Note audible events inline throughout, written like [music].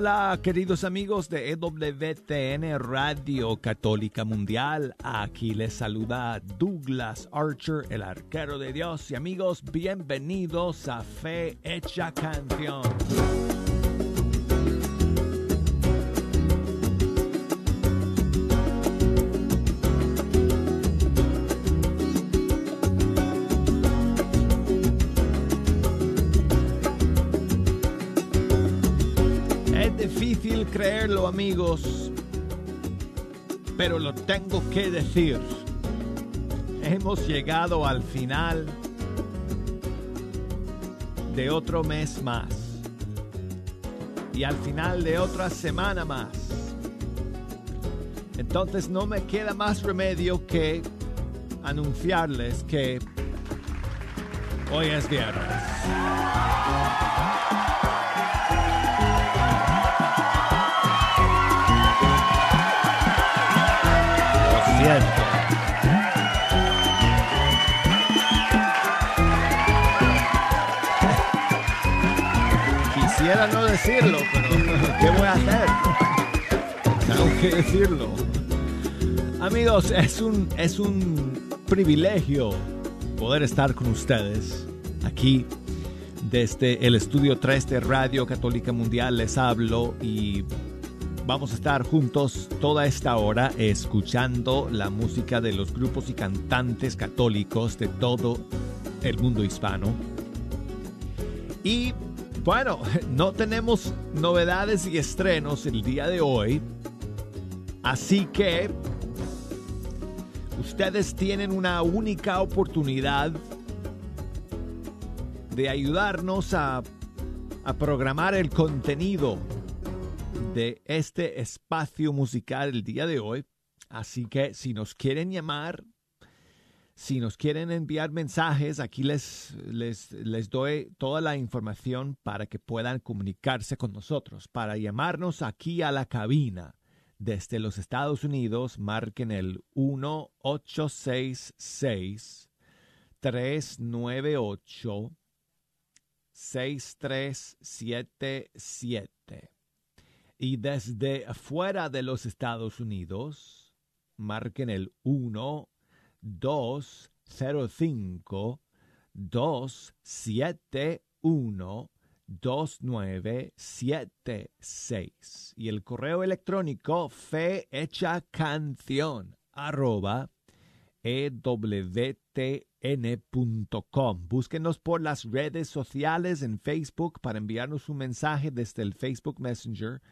Hola, queridos amigos de EWTN Radio Católica Mundial. Aquí les saluda Douglas Archer, el arquero de Dios. Y amigos, bienvenidos a Fe Hecha Canción. Amigos, pero lo tengo que decir. Hemos llegado al final de otro mes más y al final de otra semana más. Entonces no me queda más remedio que anunciarles que hoy es viernes. Quisiera no decirlo, pero ¿qué voy a hacer? Tengo que decirlo. Amigos, es un, es un privilegio poder estar con ustedes aquí desde el estudio 3 de Radio Católica Mundial. Les hablo y Vamos a estar juntos toda esta hora escuchando la música de los grupos y cantantes católicos de todo el mundo hispano. Y bueno, [laughs] no tenemos novedades y estrenos el día de hoy. Así que ustedes tienen una única oportunidad de ayudarnos a, a programar el contenido de este espacio musical el día de hoy. Así que si nos quieren llamar, si nos quieren enviar mensajes, aquí les, les, les, doy toda la información para que puedan comunicarse con nosotros. Para llamarnos aquí a la cabina desde los Estados Unidos, marquen el 1866 398 6377 y desde fuera de los Estados Unidos, marquen el 1 205 271 2976 y el correo electrónico fe hecha canción arroba ewtn.com. Búsquenos por las redes sociales en Facebook para enviarnos un mensaje desde el Facebook Messenger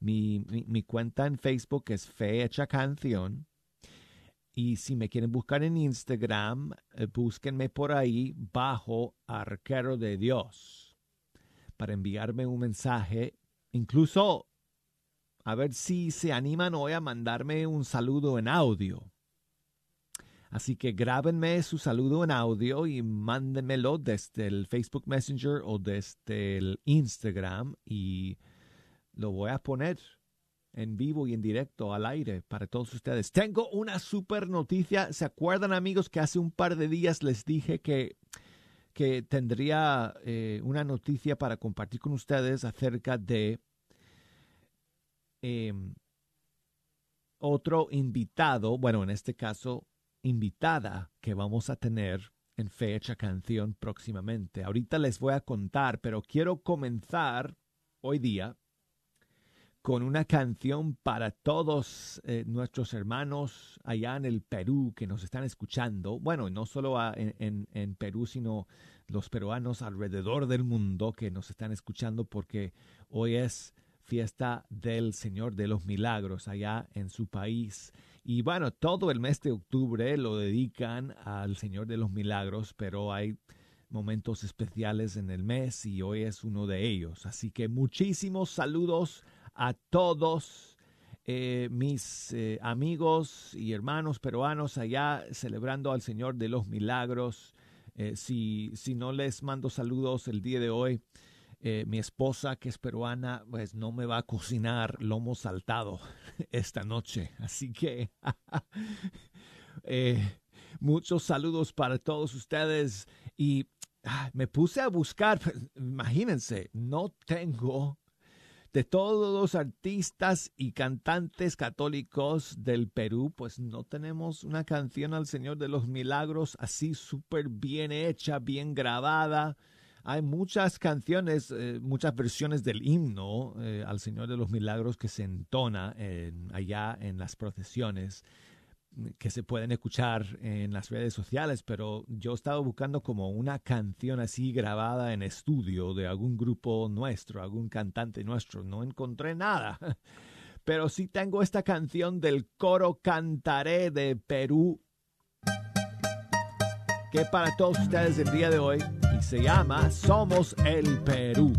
mi, cuenta en Facebook es Fecha Canción. Y si me quieren buscar en Instagram, eh, búsquenme por ahí bajo Arquero de Dios para enviarme un mensaje. Incluso a ver si se animan hoy a mandarme un saludo en audio. Así que grábenme su saludo en audio y mándenmelo desde el Facebook Messenger o desde el Instagram y lo voy a poner en vivo y en directo al aire para todos ustedes. Tengo una super noticia. ¿Se acuerdan amigos que hace un par de días les dije que, que tendría eh, una noticia para compartir con ustedes acerca de em, otro invitado, bueno, en este caso, invitada que vamos a tener en fecha canción próximamente. Ahorita les voy a contar, pero quiero comenzar hoy día con una canción para todos eh, nuestros hermanos allá en el Perú que nos están escuchando. Bueno, no solo en, en, Perú, sino los peruanos alrededor del mundo que nos están escuchando porque hoy es fiesta del Señor de los Milagros allá en su país. Y bueno, todo el mes de octubre lo dedican al Señor de los Milagros, pero hay momentos especiales en el mes y hoy es uno de ellos. Así que muchísimos saludos a todos eh, mis eh, amigos y hermanos peruanos allá celebrando al Señor de los Milagros. Eh, si, si no les mando saludos el día de hoy, mi esposa, que es peruana, pues no me va a cocinar lomo saltado [laughs] esta noche. Así que [laughs] muchos saludos para todos ustedes. Y ah, me puse a buscar, [laughs] imagínense, no tengo de todos los artistas y cantantes católicos del Perú, pues no tenemos una canción al Señor de los Milagros así súper bien hecha, bien grabada. Hay muchas canciones, eh, muchas versiones del himno eh, al Señor de los Milagros que se entona allá en las procesiones que se pueden escuchar en las redes sociales, pero yo he estado buscando como una canción así grabada en estudio de algún grupo nuestro, algún cantante nuestro. No encontré nada. [laughs] Pero sí tengo esta canción del coro Cantaré de Perú, que para todos ustedes el día de hoy y se llama Somos el Perú.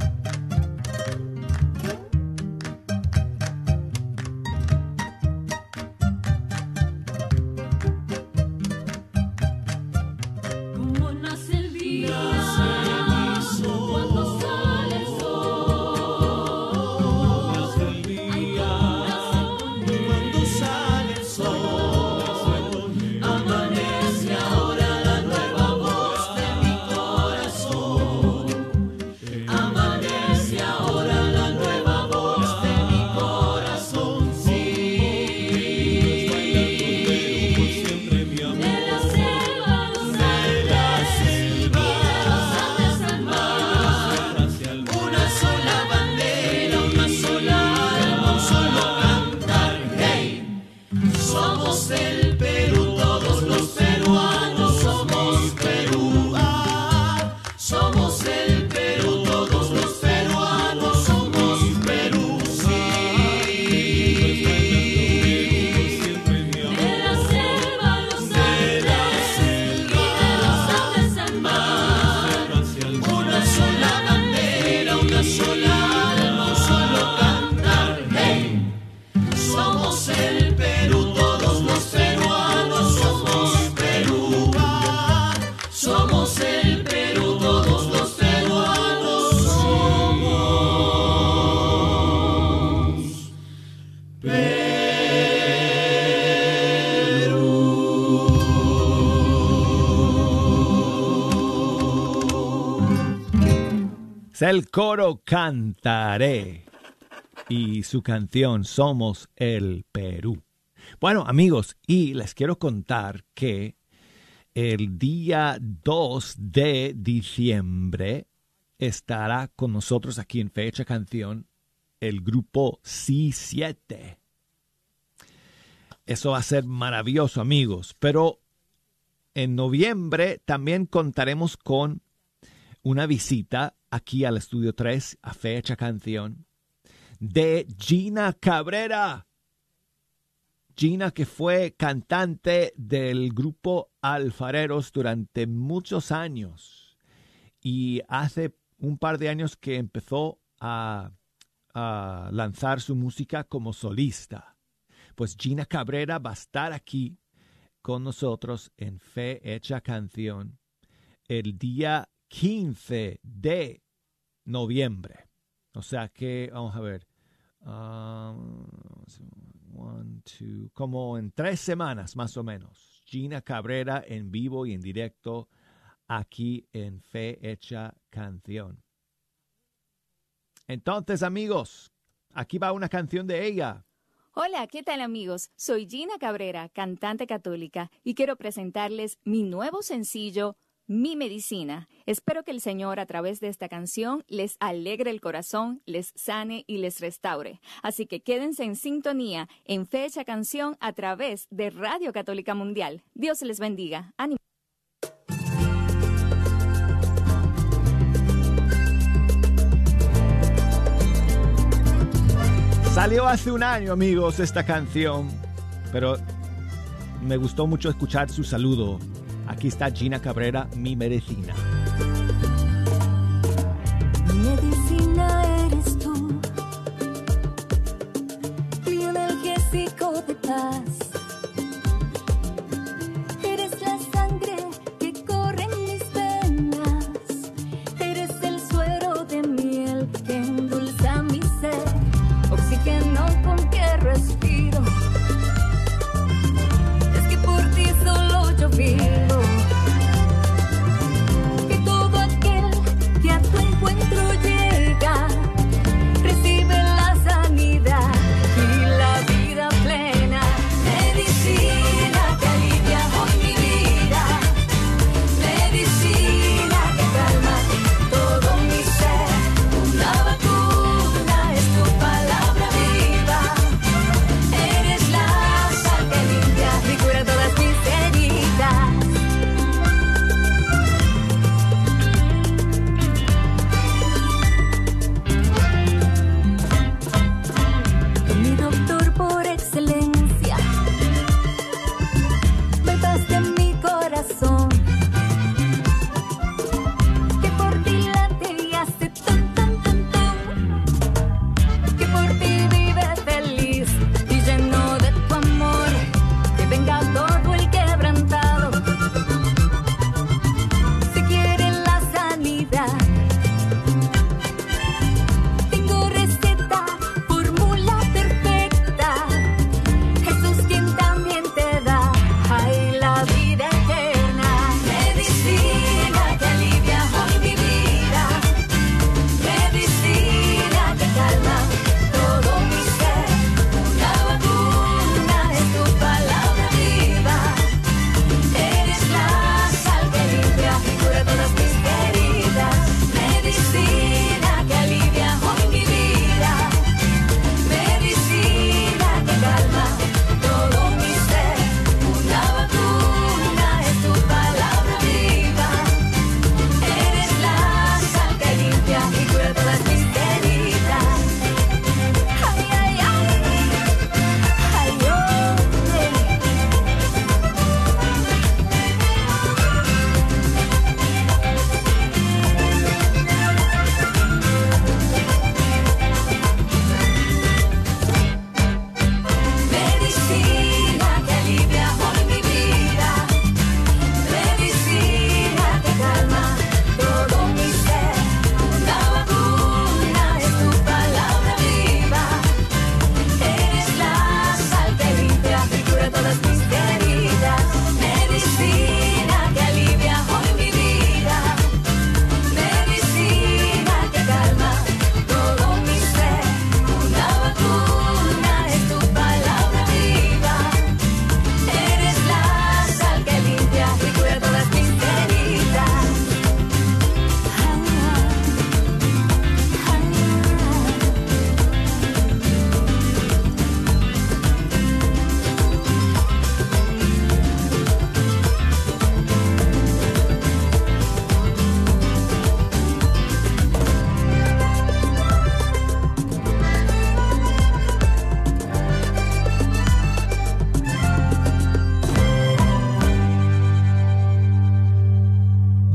El coro Cantaré y su canción Somos el Perú. Bueno, amigos, y les quiero contar que el día 2 de diciembre estará con nosotros aquí en Fecha Canción el grupo C7. Eso va a ser maravilloso, amigos. Pero en noviembre también contaremos con una visita aquí al estudio 3, a fecha canción, de Gina Cabrera. Gina que fue cantante del grupo Alfareros durante muchos años y hace un par de años que empezó a, a lanzar su música como solista. Pues Gina Cabrera va a estar aquí con nosotros en Fe Hecha Canción el día 15 de noviembre. O sea que, vamos a ver, um, como en tres semanas más o menos. Gina Cabrera en vivo y en directo aquí en Fe Hecha Canción. Entonces, amigos, aquí va una canción de ella. Hola, ¿qué tal amigos? Soy Gina Cabrera, cantante católica, y quiero presentarles mi nuevo sencillo, mi medicina. Espero que el Señor a través de esta canción les alegre el corazón, les sane y les restaure. Así que quédense en sintonía en Fecha Canción a través de Radio Católica Mundial. Dios les bendiga. Ánimo. Salió hace un año, amigos, esta canción, pero me gustó mucho escuchar su saludo Aquí está Gina Cabrera, mi medicina. Mi medicina eres tú, mi analgésico de paz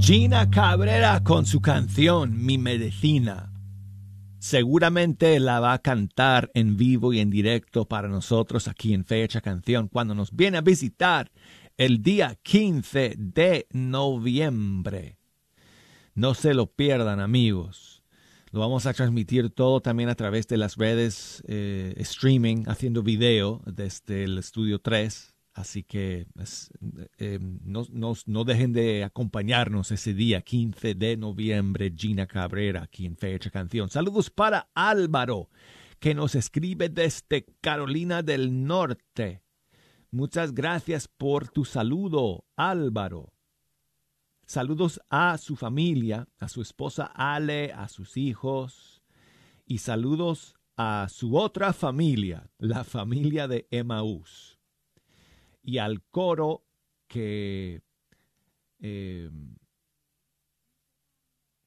Gina Cabrera con su canción Mi Medicina. Seguramente la va a cantar en vivo y en directo para nosotros aquí en Fecha Canción cuando nos viene a visitar el día 15 de noviembre. No se lo pierdan amigos. Lo vamos a transmitir todo también a través de las redes eh, streaming, haciendo video desde el estudio 3 Así que pues, eh, no, dejen de acompañarnos ese día, 15 de noviembre, Gina Cabrera, aquí en Fecha Canción. Saludos para Álvaro, que nos escribe desde Carolina del Norte. Muchas gracias por tu saludo, Álvaro. Saludos a su familia, a su esposa Ale, a sus hijos y saludos a su otra familia, la familia de Emaús y al coro que, eh,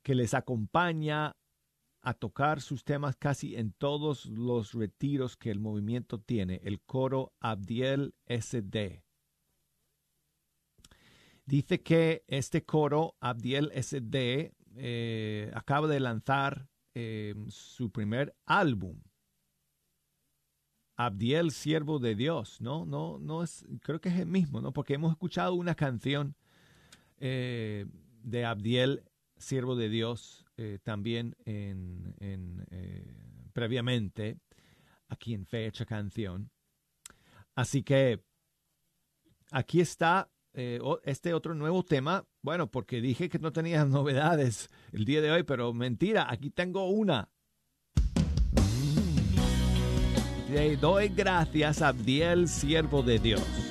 que les acompaña a tocar sus temas casi en todos los retiros que el movimiento tiene, el coro Abdiel SD. Dice que este coro, Abdiel SD, eh, acaba de lanzar eh, su primer álbum Abdiel, siervo de Dios, ¿no? No, no es, creo que es el mismo, ¿no? Porque hemos escuchado una canción eh, de Abdiel, siervo de Dios, eh, también en, eh, previamente aquí en Fecha Canción. Así que aquí está este otro nuevo tema. Bueno, porque dije que no tenía [laughs] novedades el día de hoy, pero mentira, aquí tengo una. Le doy gracias a Abdiel, siervo de Dios.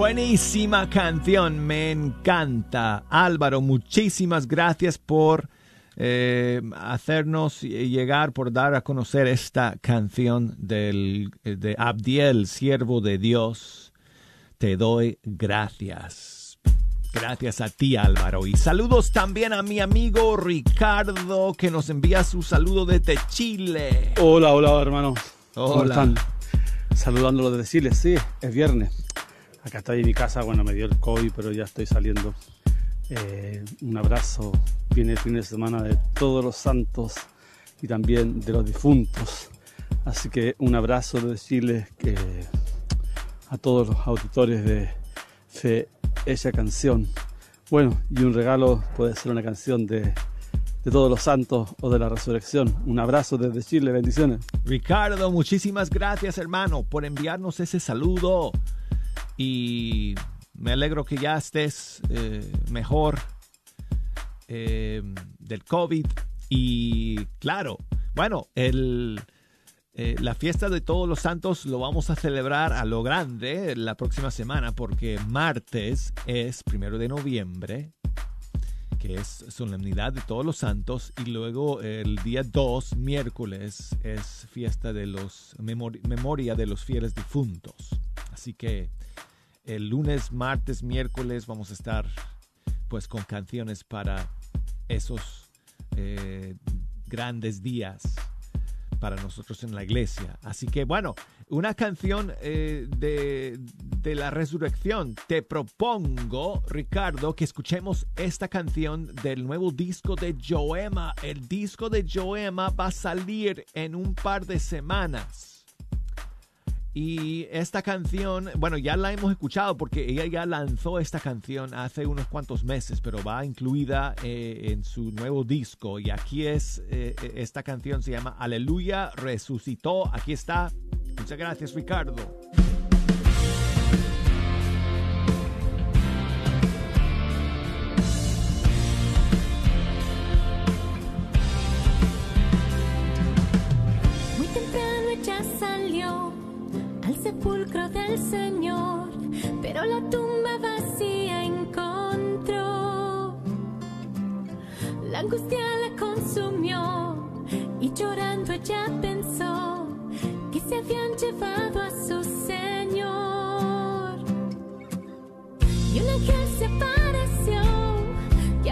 Buenísima canción, me encanta. Álvaro, muchísimas gracias por eh, hacernos llegar, por dar a conocer esta canción del, de Abdiel, siervo de Dios. Te doy gracias. Gracias a ti, Álvaro. Y saludos también a mi amigo Ricardo, que nos envía su saludo desde Chile. Hola, hola, hermano. ¿Cómo Hola. están? Saludándolo desde Chile, sí, es viernes. Acá estoy en mi casa, bueno, me dio el COVID, pero ya estoy saliendo. Eh, un abrazo, viene el fin de semana de todos los santos y también de los difuntos. Así que un abrazo desde Chile que a todos los auditores de Fe Ella Canción. Bueno, y un regalo puede ser una canción de, de todos los santos o de la resurrección. Un abrazo desde Chile, bendiciones. Ricardo, muchísimas gracias hermano por enviarnos ese saludo y me alegro que ya estés eh, mejor eh, del COVID y claro, bueno, el, eh, la fiesta de todos los santos lo vamos a celebrar a lo grande la próxima semana porque martes es primero de noviembre que es solemnidad de todos los santos, y luego el día 2, miércoles, es fiesta de los memori- memoria de los fieles difuntos. Así que el lunes, martes, miércoles vamos a estar pues con canciones para esos eh, grandes días para nosotros en la iglesia. Así que bueno, una canción eh, de, de la resurrección. Te propongo, Ricardo, que escuchemos esta canción del nuevo disco de Joema. El disco de Joema va a salir en un par de semanas. Y esta canción, bueno, ya la hemos escuchado porque ella ya lanzó esta canción hace unos cuantos meses, pero va incluida eh, en su nuevo disco. Y aquí es, eh, esta canción se llama Aleluya, resucitó. Aquí está. Muchas gracias, Ricardo. Del Señor, pero la tumba vacía encontró. La angustia la consumió y llorando ella pensó que se habían llevado a su Señor. Y un ángel se apareció y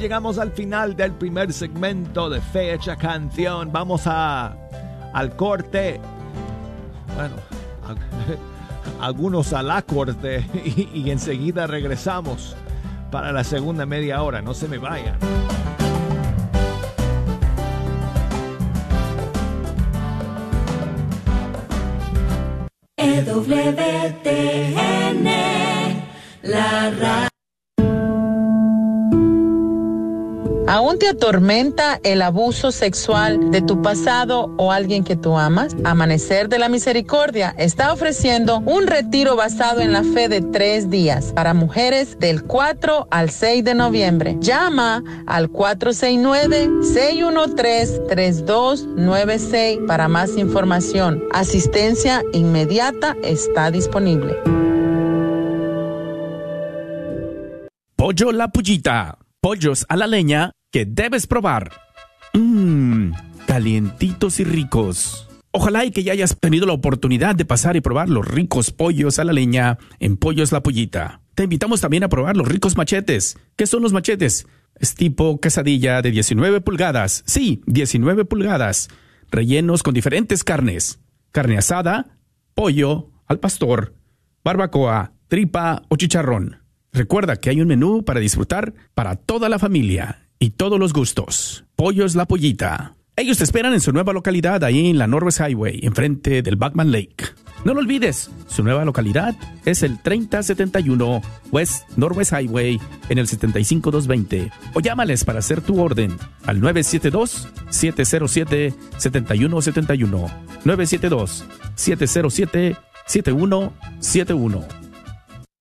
llegamos al final del primer segmento de Fecha Canción. Vamos a al corte. Bueno, [laughs] algunos al acorde y, y enseguida regresamos para la segunda media hora. No se me vayan. EWTN, la radio. ¿Aún te atormenta el abuso sexual de tu pasado o alguien que tú amas? Amanecer de la Misericordia está ofreciendo un retiro basado en la fe de tres días para mujeres del 4 al 6 de noviembre. Llama al 469-613-3296 para más información. Asistencia inmediata está disponible. Pollo La Pullita. Pollos a la leña que debes probar. Mmm, calientitos y ricos. Ojalá y que ya hayas tenido la oportunidad de pasar y probar los ricos pollos a la leña en Pollos La Pollita. Te invitamos también a probar los ricos machetes. ¿Qué son los machetes? Es tipo quesadilla de 19 pulgadas. Sí, 19 pulgadas. Rellenos con diferentes carnes. Carne asada, pollo, al pastor, barbacoa, tripa o chicharrón. Recuerda que hay un menú para disfrutar para toda la familia y todos los gustos. Pollos La Pollita. Ellos te esperan en su nueva localidad ahí en la Norwest Highway, enfrente del Backman Lake. No lo olvides, su nueva localidad es el 3071 West Norwest Highway en el 75220. O llámales para hacer tu orden al 972-707-7171. 972-707-7171.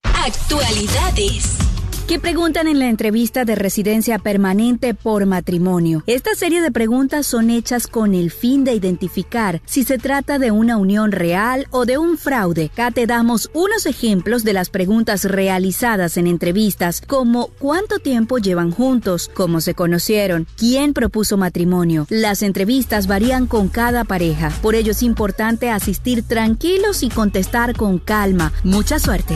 Actualidades. ¿Qué preguntan en la entrevista de residencia permanente por matrimonio? Esta serie de preguntas son hechas con el fin de identificar si se trata de una unión real o de un fraude. Acá te damos unos ejemplos de las preguntas realizadas en entrevistas, como cuánto tiempo llevan juntos, cómo se conocieron, quién propuso matrimonio. Las entrevistas varían con cada pareja, por ello es importante asistir tranquilos y contestar con calma. Mucha suerte.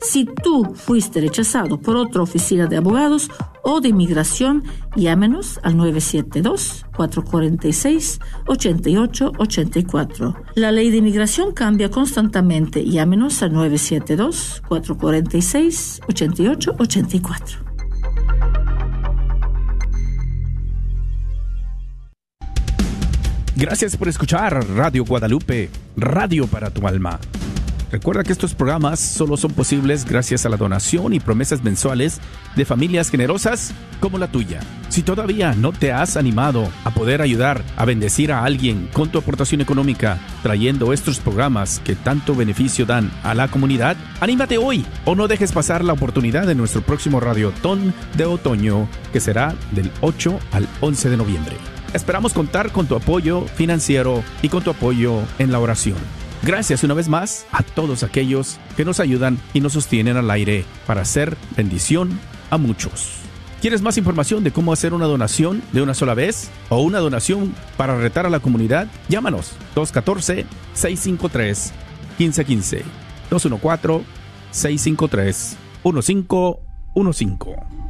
Si tú fuiste rechazado por otra oficina de abogados o de inmigración, llámenos al 972-446-8884. La ley de inmigración cambia constantemente. Llámenos al 972-446-8884. Gracias por escuchar Radio Guadalupe, Radio para tu alma. Recuerda que estos programas solo son posibles gracias a la donación y promesas mensuales de familias generosas como la tuya. Si todavía no te has animado a poder ayudar a bendecir a alguien con tu aportación económica trayendo estos programas que tanto beneficio dan a la comunidad, anímate hoy o no dejes pasar la oportunidad de nuestro próximo Radiotón de otoño que será del 8 al 11 de noviembre. Esperamos contar con tu apoyo financiero y con tu apoyo en la oración. Gracias una vez más a todos aquellos que nos ayudan y nos sostienen al aire para hacer bendición a muchos. ¿Quieres más información de cómo hacer una donación de una sola vez o una donación para retar a la comunidad? Llámanos 214-653-1515. 214-653-1515.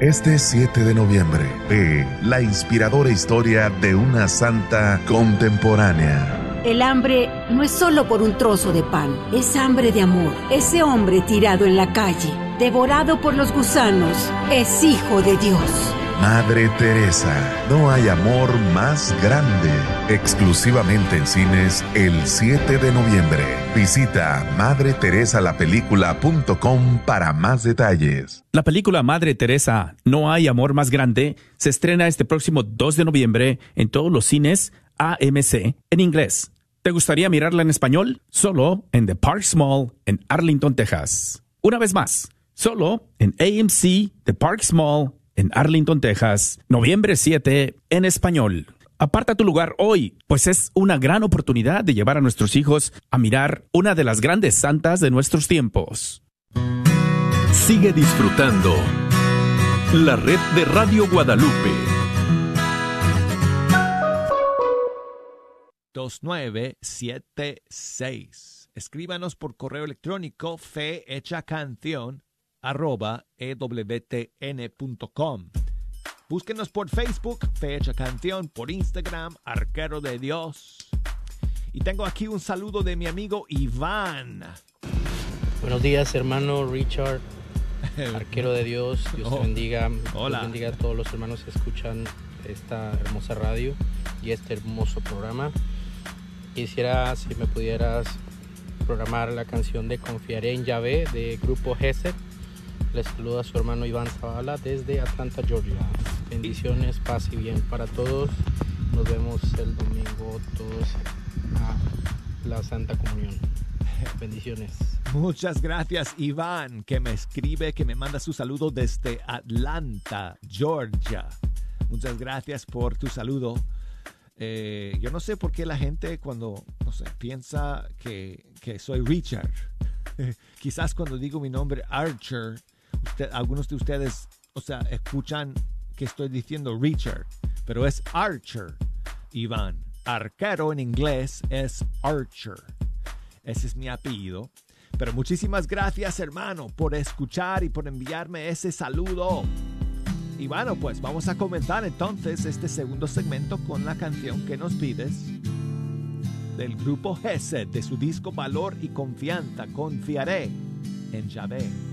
Este 7 de noviembre, ve la inspiradora historia de una santa contemporánea. El hambre no es solo por un trozo de pan, es hambre de amor. Ese hombre tirado en la calle, devorado por los gusanos, es hijo de Dios. Madre Teresa, no hay amor más grande. Exclusivamente en cines el 7 de noviembre. Visita madreteresalapelícula.com para más detalles. La película Madre Teresa, No hay amor más grande, se estrena este próximo 2 de noviembre en todos los cines AMC en inglés. ¿Te gustaría mirarla en español? Solo en The Parks Mall en Arlington, Texas. Una vez más, solo en AMC The Parks Mall en Arlington, Texas, noviembre 7 en español. Aparta tu lugar hoy, pues es una gran oportunidad de llevar a nuestros hijos a mirar una de las grandes santas de nuestros tiempos. Sigue disfrutando la red de Radio Guadalupe. 2976. Escríbanos por correo electrónico fe canción arroba ewtn.com. Búsquenos por Facebook, Fecha Canción, por Instagram, Arquero de Dios. Y tengo aquí un saludo de mi amigo Iván. Buenos días, hermano Richard, [laughs] arquero de Dios. Dios te Oh. bendiga. Hola. Dios bendiga a todos los hermanos que escuchan esta hermosa radio y este hermoso programa. Quisiera, si me pudieras programar la canción de Confiaré en Yahvé de Grupo GESET. Les saluda su hermano Iván Zavala desde Atlanta, Georgia. Bendiciones, paz y bien para todos. Nos vemos el domingo todos a la Santa Comunión. Bendiciones. Muchas gracias, Iván, que me escribe, que me manda su saludo desde Atlanta, Georgia. Muchas gracias por tu saludo. Eh, yo no sé por qué la gente cuando, no sé, piensa que, que soy Richard. [laughs] Quizás cuando digo mi nombre Archer, algunos de ustedes, o sea, escuchan que estoy diciendo Richard, pero es Archer, Iván. Arquero en inglés es Archer. Ese es mi apellido. Pero muchísimas gracias, hermano, por escuchar y por enviarme ese saludo. Y bueno, pues vamos a comenzar entonces este segundo segmento con la canción que nos pides del grupo Gesed de su disco Valor y Confianza. Confiaré en Yahvé.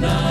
Y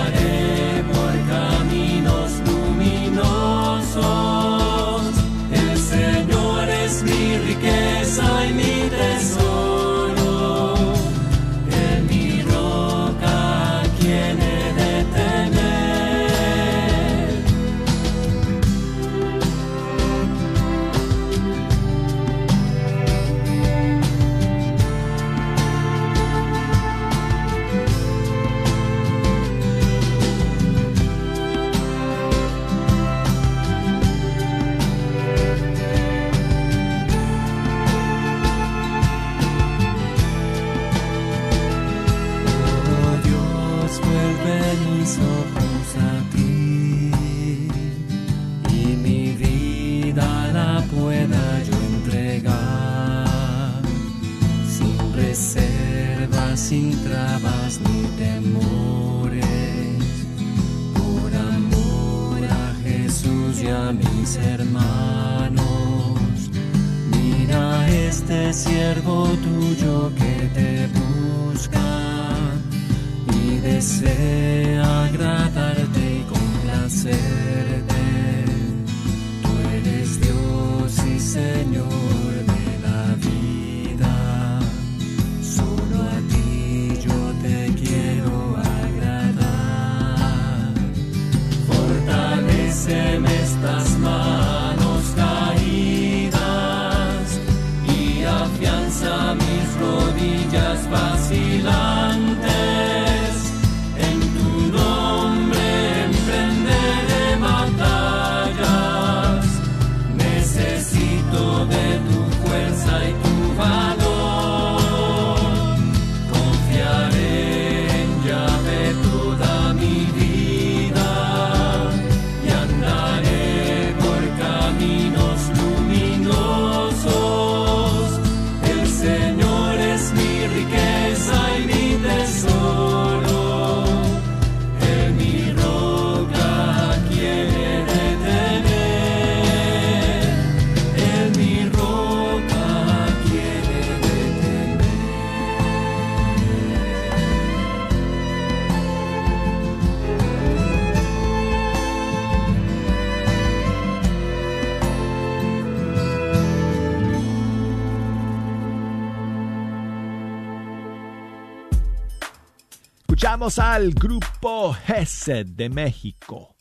Al grupo Gesed de México,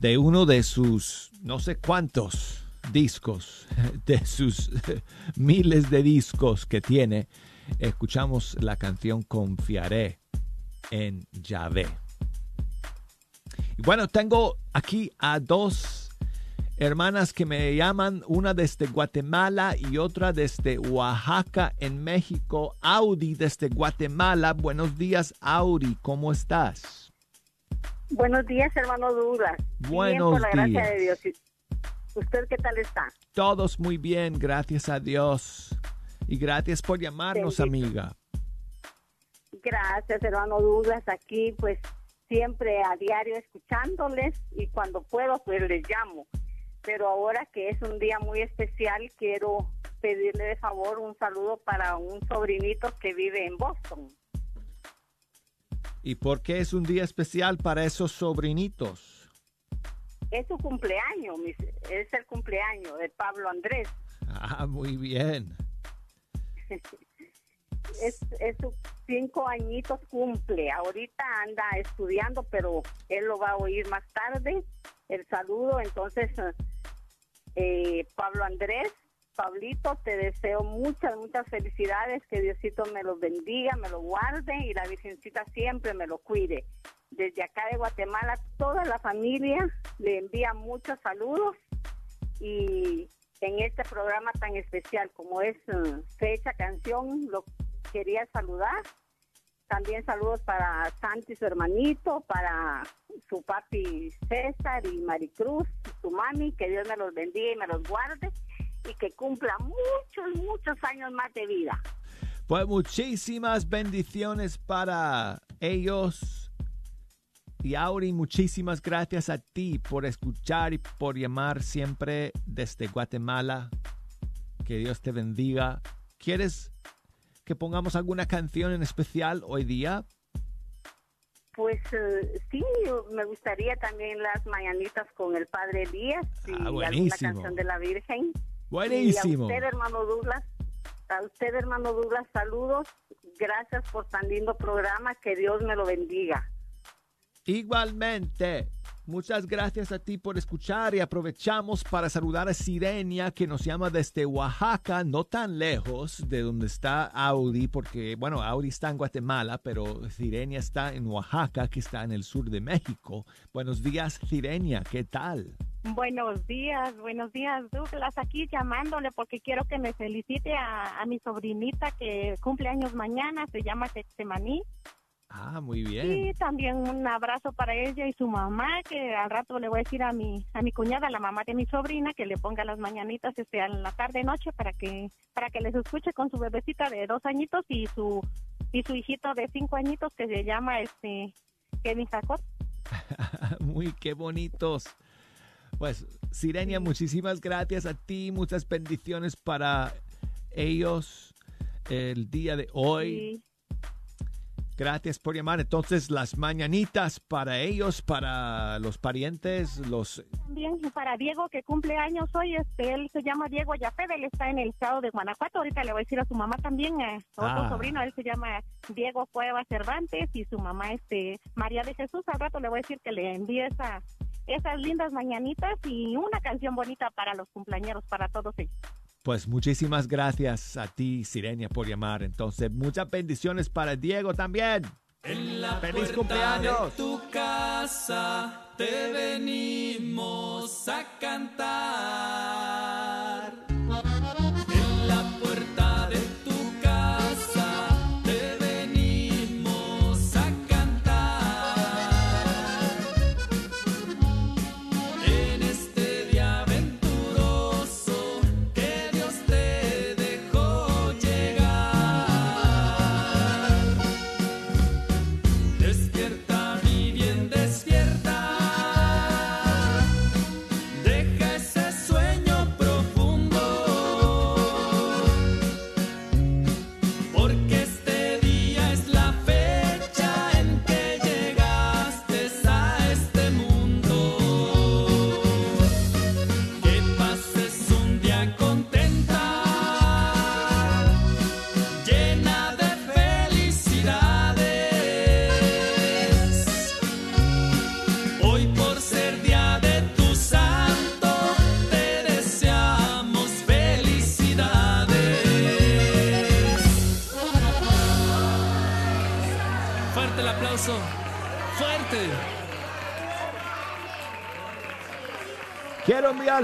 de uno de sus no sé cuántos discos, [laughs] de sus [laughs] miles de discos que tiene. Escuchamos la canción Confiaré en Yahvé. Y bueno, tengo aquí a dos hermanas que me llaman, una desde Guatemala y otra desde Oaxaca en México. Audi desde Guatemala. Buenos días, Audi, ¿cómo estás? Buenos días, hermano Douglas. Buenos bien, por la días. gracia de Dios. ¿Usted qué tal está? Todos muy bien, gracias a Dios. Y gracias por llamarnos, Bendito. amiga. Gracias, hermano Douglas. Aquí, pues, siempre a diario escuchándoles y cuando puedo, pues les llamo. Pero ahora que es un día muy especial, quiero pedirle de favor un saludo para un sobrinito que vive en Boston. ¿Y por qué es un día especial para esos sobrinitos? Es su cumpleaños, es el cumpleaños de Pablo Andrés. Ah, muy bien. [laughs] es, es sus cinco añitos cumple. Ahorita anda estudiando, pero él lo va a oír más tarde. El saludo, entonces, eh, Pablo Andrés, Pablito, te deseo muchas, muchas felicidades. Que Diosito me los bendiga, me lo guarde y la Virgencita siempre me lo cuide. Desde acá de Guatemala, toda la familia le envía muchos saludos y en este programa tan especial como es eh, Fecha Canción, lo quería saludar. También saludos para Santi, su hermanito, para su papi César y Maricruz, su mami, que Dios me los bendiga y me los guarde y que cumpla muchos, muchos años más de vida. Pues muchísimas bendiciones para ellos. Y Auri, muchísimas gracias a ti por escuchar y por llamar siempre desde Guatemala. Que Dios te bendiga. ¿Quieres que pongamos alguna canción en especial hoy día? Pues eh, sí, me gustaría también las mañanitas con el Padre Elías y Ah, alguna canción de la Virgen. Buenísimo. Y a usted, hermano Douglas, a usted, hermano Douglas, saludos. Gracias por tan lindo programa. Que Dios me lo bendiga. Igualmente, muchas gracias a ti por escuchar y aprovechamos para saludar a Sirenia que nos llama desde Oaxaca, no tan lejos de donde está Audi, porque bueno, Audi está en Guatemala, pero Sirenia está en Oaxaca, que está en el sur de México. Buenos días, Sirenia, ¿qué tal? Buenos días, buenos días, Douglas. Aquí llamándole porque quiero que me felicite a, mi sobrinita que cumple años mañana, se llama Texemaní. Ah, muy bien. Y también un abrazo para ella y su mamá, que al rato le voy a decir a mi a mi cuñada, la mamá de mi sobrina, que le ponga las mañanitas este en la tarde noche para que para que les escuche con su bebecita de dos añitos y su y su hijito de cinco añitos que se llama este Kevin Jacot. [laughs] Muy qué bonitos. Pues, Sirenia, muchísimas gracias a ti, muchas bendiciones para ellos el día de hoy. Y Gracias por llamar. Entonces, las mañanitas para ellos, para los parientes, los... También para Diego que cumple años hoy, este, él se llama Diego Yaped, él está en el estado de Guanajuato. Ahorita le voy a decir a su mamá también, a otro Ah. sobrino, él se llama Diego Cueva Cervantes y su mamá, este, María de Jesús. Al rato le voy a decir que le envíe esa, esas lindas mañanitas y una canción bonita para los cumpleañeros, para todos ellos. Pues muchísimas gracias a ti, Sirenia, por llamar. Entonces, muchas bendiciones para Diego también. En la ¡Feliz puerta cumpleaños! de tu casa te venimos a cantar.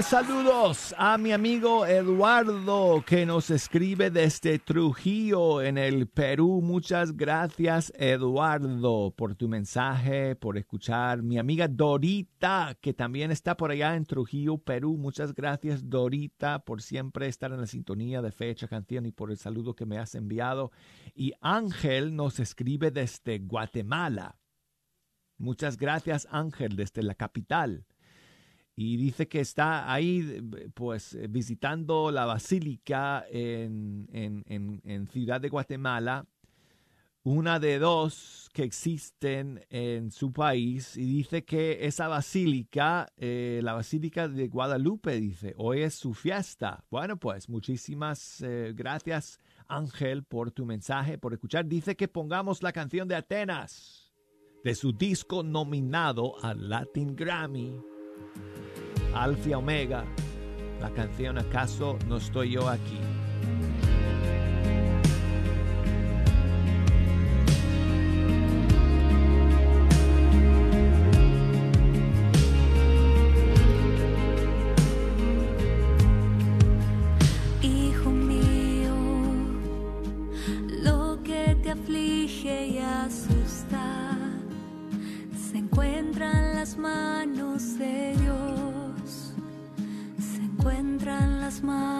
Saludos a mi amigo Eduardo que nos escribe desde Trujillo en el Perú. Muchas gracias Eduardo por tu mensaje, por escuchar. Mi amiga Dorita que también está por allá en Trujillo, Perú. Muchas gracias Dorita por siempre estar en la sintonía de fecha, canción y por el saludo que me has enviado. Y Ángel nos escribe desde Guatemala. Muchas gracias Ángel desde la capital y dice que está ahí pues visitando la basílica en, en, en, en, Ciudad de Guatemala, una de dos que existen en su país, y dice que esa basílica, eh, la basílica de Guadalupe, dice, hoy es su fiesta. Bueno, pues muchísimas eh, gracias Ángel por tu mensaje, por escuchar. Dice que pongamos la canción de Atenas de su disco nominado al Latin Grammy. Alfa Omega, la canción ¿Acaso no estoy yo aquí? Hijo mío, smile.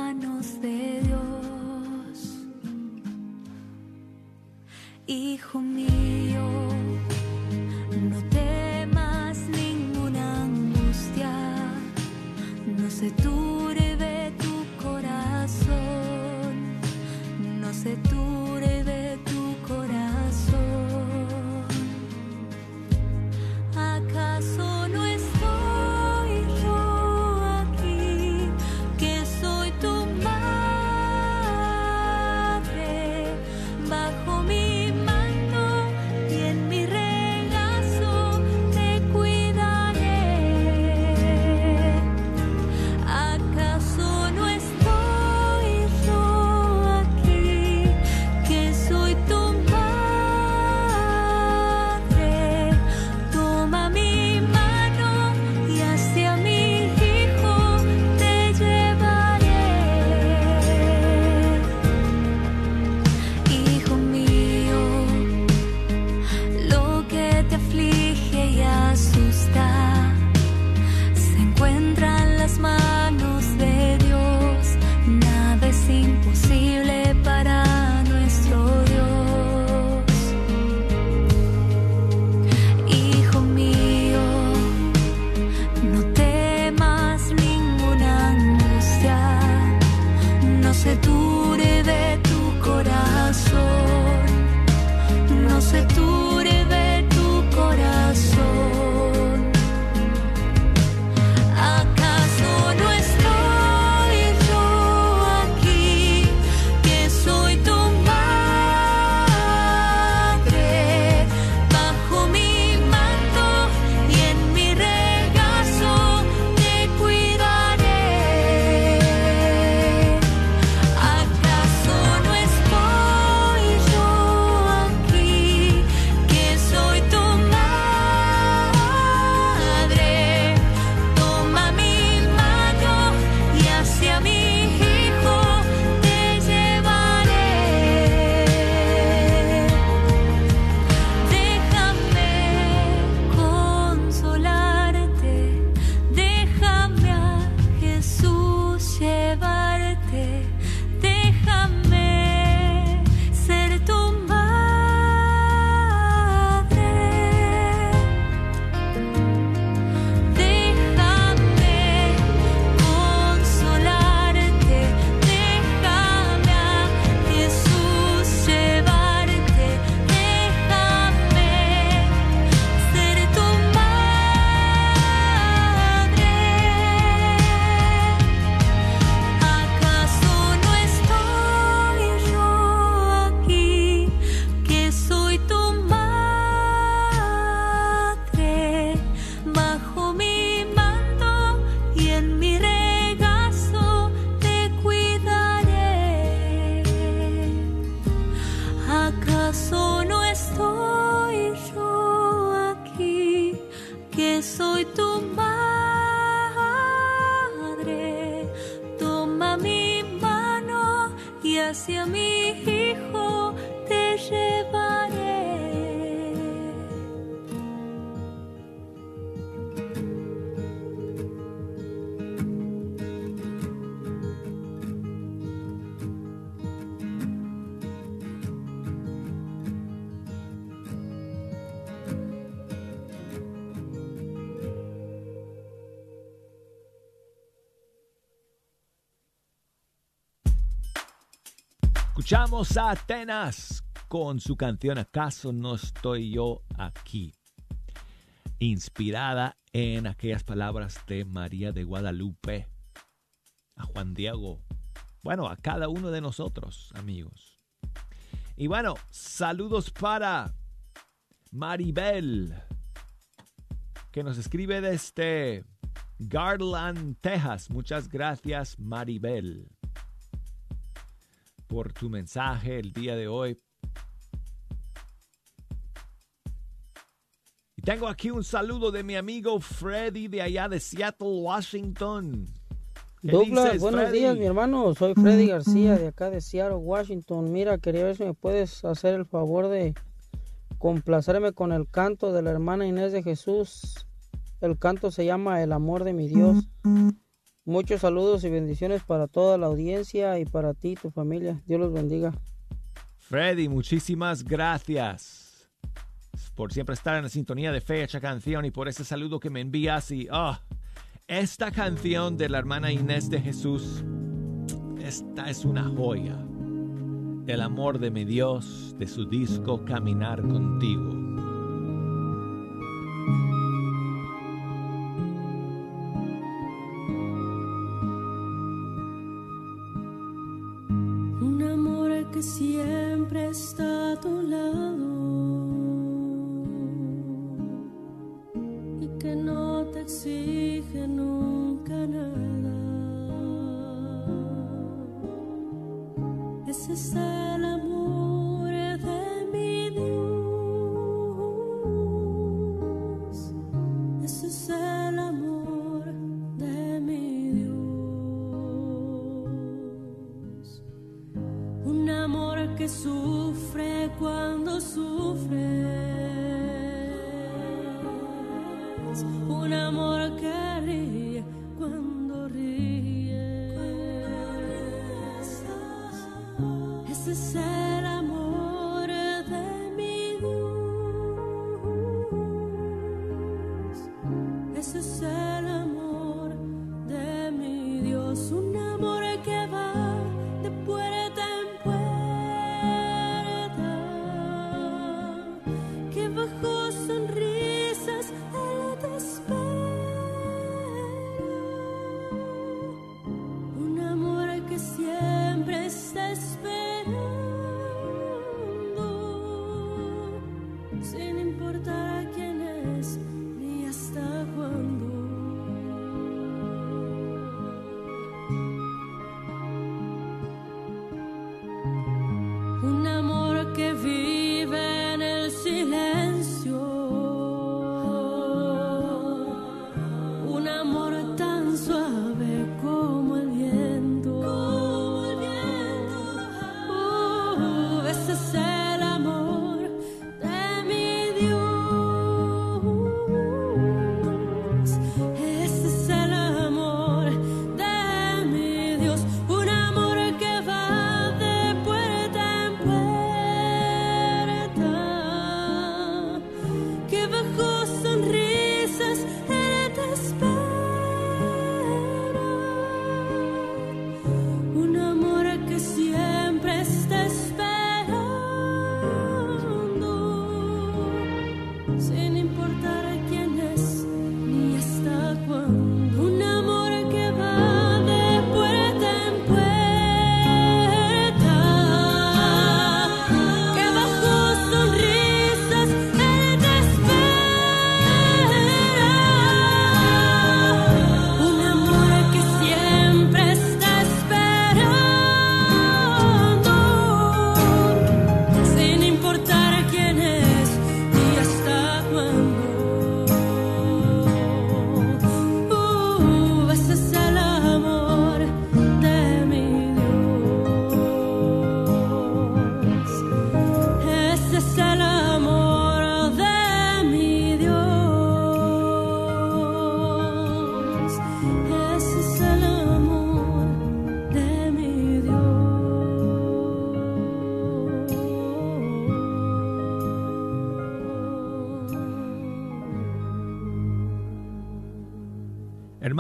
Gracia, mi hijo, te llevaré. A Atenas con su canción ¿Acaso no estoy yo aquí? Inspirada en aquellas palabras de María de Guadalupe, a Juan Diego, bueno, a cada uno de nosotros, amigos. Y bueno, saludos para Maribel, que nos escribe desde Garland, Texas. Muchas gracias, Maribel por tu mensaje el día de hoy. Y tengo aquí un saludo de mi amigo Freddy de allá de Seattle, Washington. ¿Qué Douglas, dices, buenos Freddy? días, mi hermano. Soy Freddy García de acá de Seattle, Washington. Mira, quería ver si me puedes hacer el favor de complacerme con el canto de la hermana Inés de Jesús. El canto se llama El amor de mi Dios. Muchos saludos y bendiciones para toda la audiencia y para ti y tu familia. Dios los bendiga. Freddy, muchísimas gracias por siempre estar en la sintonía de Fecha Canción y por ese saludo que me envías. Y ah, esta canción de la hermana Inés de Jesús, esta es una joya. El amor de mi Dios, de su disco Caminar contigo.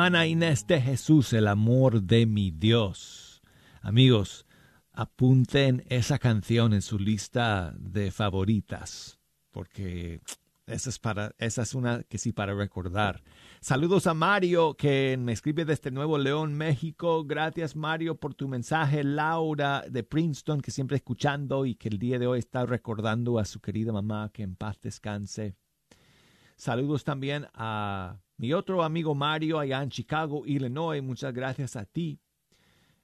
Hermana Inés de Jesús, el amor de mi Dios. Amigos, apunten esa canción en su lista de favoritas, porque esa es, para, esa es una que sí para recordar. Saludos a Mario, que me escribe desde Nuevo León, México. Gracias, Mario, por tu mensaje. Laura de Princeton, que siempre escuchando y que el día de hoy está recordando a su querida mamá, que en paz descanse. Saludos también a mi otro amigo Mario, allá en Chicago, Illinois. Muchas gracias a ti,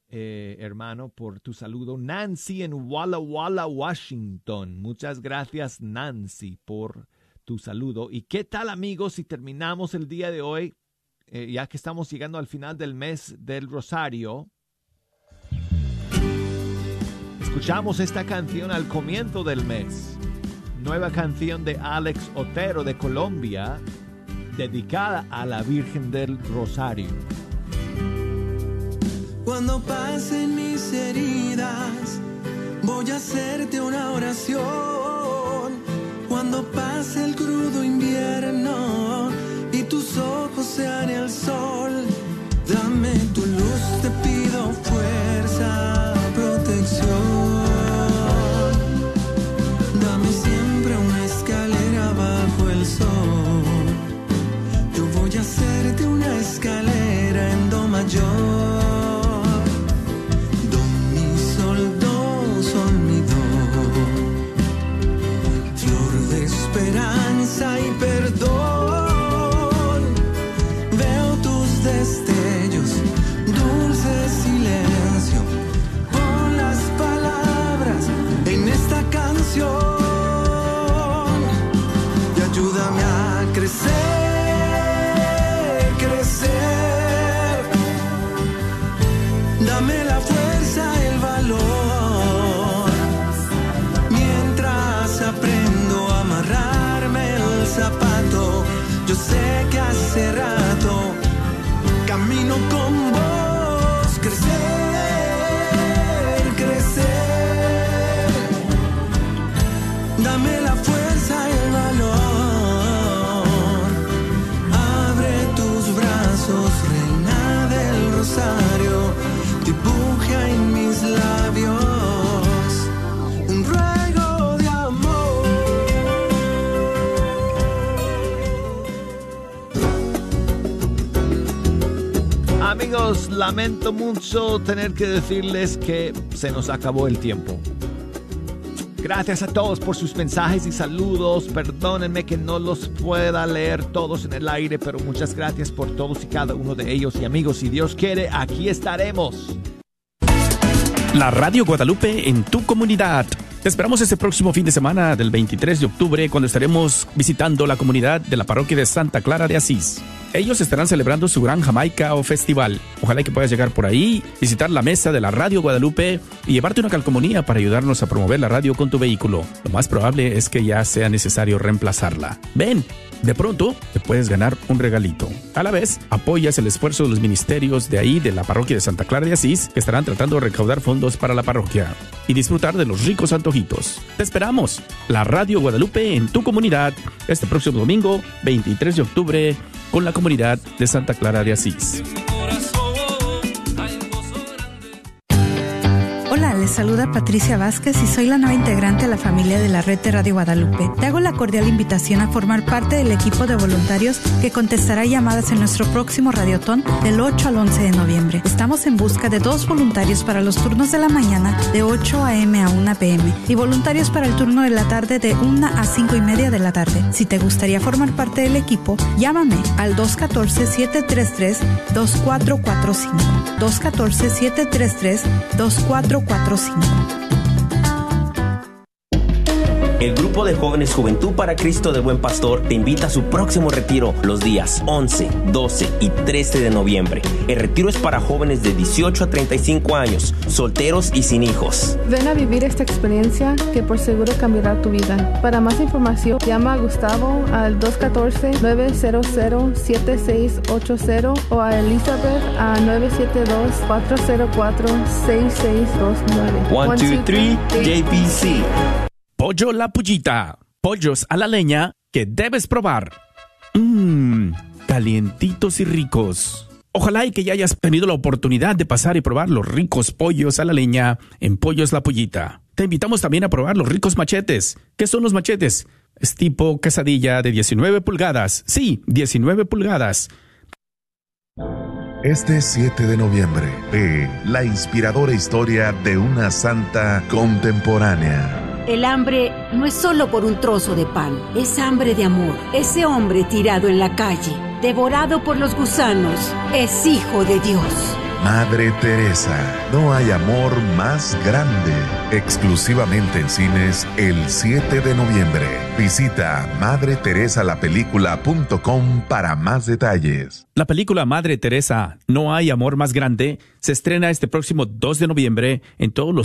eh, hermano, por tu saludo. Nancy en Walla Walla, Washington. Muchas gracias, Nancy, por tu saludo. ¿Y qué tal, amigos, si terminamos el día de hoy, eh, ya que estamos llegando al final del mes del Rosario? Escuchamos esta canción al comienzo del mes. Nueva canción de Alex Otero de Colombia, dedicada a la Virgen del Rosario. Cuando pasen mis heridas, voy a hacerte una oración. Cuando pase el crudo invierno y tus ojos sean el sol, dame tu luz, te pido fuerza, protección. Dame siempre una escalera bajo el sol. En En mis labios un ruego de amor. Amigos, lamento mucho tener que decirles que se nos acabó el tiempo. Gracias a todos por sus mensajes y saludos. Perdónenme que no los pueda leer todos en el aire, pero muchas gracias por todos y cada uno de ellos. Y amigos, si Dios quiere, aquí estaremos. La Radio Guadalupe en tu comunidad. Te esperamos este próximo fin de semana del 23 de octubre cuando estaremos visitando la comunidad de la parroquia de Santa Clara de Asís. Ellos estarán celebrando su gran Jamaica o festival. Ojalá que puedas llegar por ahí, visitar la mesa de la Radio Guadalupe y llevarte una calcomanía para ayudarnos a promover la radio con tu vehículo. Lo más probable es que ya sea necesario reemplazarla. Ven, de pronto te puedes ganar un regalito. A la vez, apoyas el esfuerzo de los ministerios de ahí, de la parroquia de Santa Clara de Asís, que estarán tratando de recaudar fondos para la parroquia y disfrutar de los ricos antojitos. Te esperamos. La Radio Guadalupe en tu comunidad este próximo domingo, 23 de octubre, con la comunidad de Santa Clara de Asís. Saluda Patricia Vázquez y soy la nueva integrante de la familia de la red de Radio Guadalupe. Te hago la cordial invitación a formar parte del equipo de voluntarios que contestará llamadas en nuestro próximo Radiotón del 8 al 11 de noviembre. Estamos en busca de dos voluntarios para los turnos de la mañana de 8 a.m. a 1 p.m. y voluntarios para el turno de la tarde de 1 a 5 y media de la tarde. Si te gustaría formar parte del equipo, llámame al 214-733-2445. 214-733-2445. El grupo de jóvenes Juventud para Cristo de Buen Pastor te invita a su próximo retiro los días 11, 12 y 13 de noviembre. El retiro es para jóvenes de 18 a 35 años, solteros y sin hijos. Ven a vivir esta experiencia que por seguro cambiará tu vida. Para más información, llama a Gustavo al 214-900-7680 o a Elizabeth a 972-404-6629. 1, 2, 3, JPC. Pollo La Pullita. Pollos a la leña que debes probar. Mmm, calientitos y ricos. Ojalá y que ya hayas tenido la oportunidad de pasar y probar los ricos pollos a la leña en Pollos La Pollita. Te invitamos también a probar los ricos machetes. ¿Qué son los machetes? Es tipo quesadilla de 19 pulgadas. Sí, 19 pulgadas. Este 7 de noviembre, ve la inspiradora historia de una santa contemporánea. El hambre no es solo por un trozo de pan, es hambre de amor. Ese hombre tirado en la calle, devorado por los gusanos, es hijo de Dios. Madre Teresa, no hay amor más grande. Exclusivamente en cines el 7 de noviembre. Visita madreteresalapelícula.com para más detalles. La película Madre Teresa, No hay amor más grande, se estrena este próximo 2 de noviembre en todos los